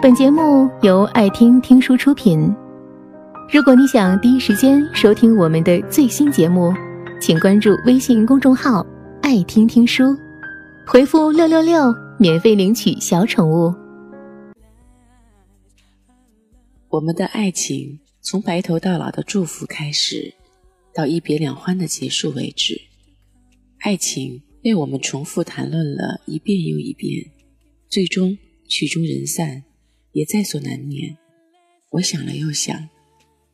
本节目由爱听听书出品。如果你想第一时间收听我们的最新节目，请关注微信公众号“爱听听书”，回复“六六六”免费领取小宠物。我们的爱情从白头到老的祝福开始，到一别两欢的结束为止，爱情被我们重复谈论了一遍又一遍，最终曲终人散。也在所难免。我想了又想，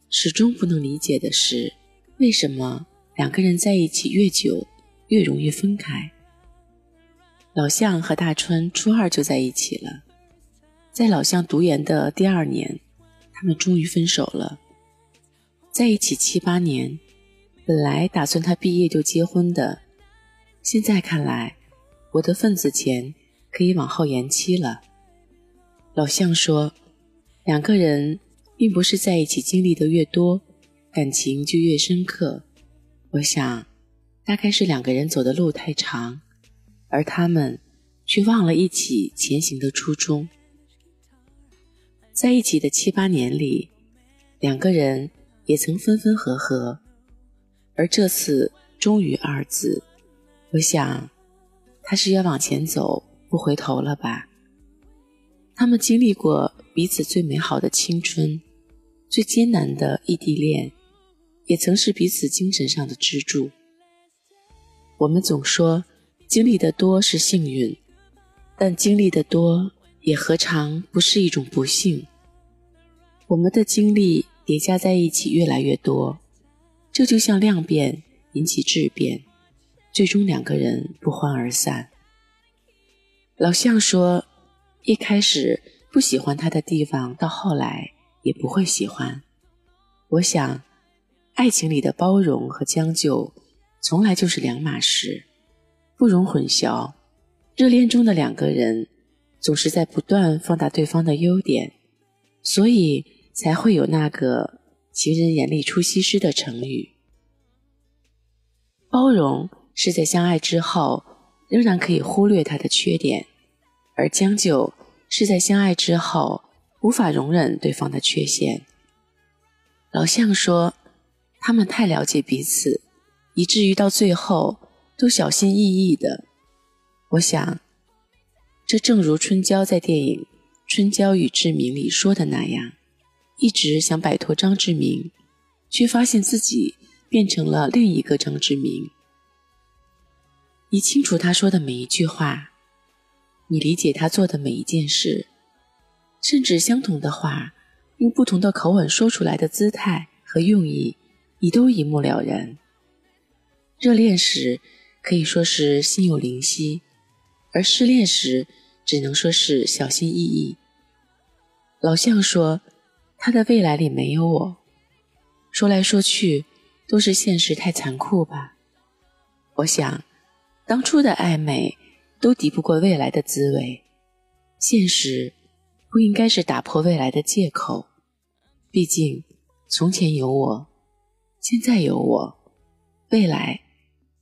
始终不能理解的是，为什么两个人在一起越久，越容易分开？老向和大川初二就在一起了，在老向读研的第二年，他们终于分手了。在一起七八年，本来打算他毕业就结婚的，现在看来，我的份子钱可以往后延期了。老向说：“两个人并不是在一起经历的越多，感情就越深刻。我想，大概是两个人走的路太长，而他们却忘了一起前行的初衷。在一起的七八年里，两个人也曾分分合合，而这次终于二字，我想，他是要往前走，不回头了吧。”他们经历过彼此最美好的青春，最艰难的异地恋，也曾是彼此精神上的支柱。我们总说经历的多是幸运，但经历的多也何尝不是一种不幸？我们的经历叠加在一起越来越多，这就像量变引起质变，最终两个人不欢而散。老向说。一开始不喜欢他的地方，到后来也不会喜欢。我想，爱情里的包容和将就，从来就是两码事，不容混淆。热恋中的两个人，总是在不断放大对方的优点，所以才会有那个“情人眼里出西施”的成语。包容是在相爱之后，仍然可以忽略他的缺点。而将就是在相爱之后无法容忍对方的缺陷。老向说，他们太了解彼此，以至于到最后都小心翼翼的。我想，这正如春娇在电影《春娇与志明》里说的那样，一直想摆脱张志明，却发现自己变成了另一个张志明。你清楚他说的每一句话。你理解他做的每一件事，甚至相同的话，用不同的口吻说出来的姿态和用意，你都一目了然。热恋时可以说是心有灵犀，而失恋时只能说是小心翼翼。老向说，他的未来里没有我，说来说去都是现实太残酷吧。我想，当初的暧昧。都抵不过未来的滋味，现实不应该是打破未来的借口。毕竟，从前有我，现在有我，未来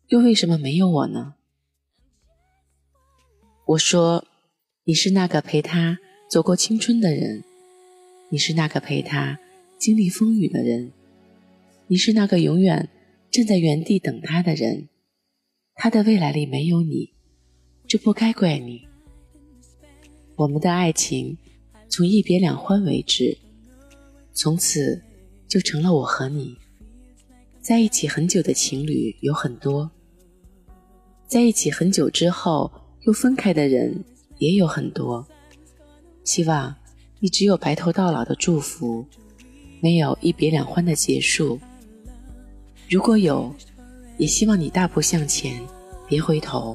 又为什么没有我呢？我说，你是那个陪他走过青春的人，你是那个陪他经历风雨的人，你是那个永远站在原地等他的人。他的未来里没有你。这不该怪你。我们的爱情从一别两欢为止，从此就成了我和你在一起很久的情侣有很多，在一起很久之后又分开的人也有很多。希望你只有白头到老的祝福，没有一别两欢的结束。如果有，也希望你大步向前，别回头。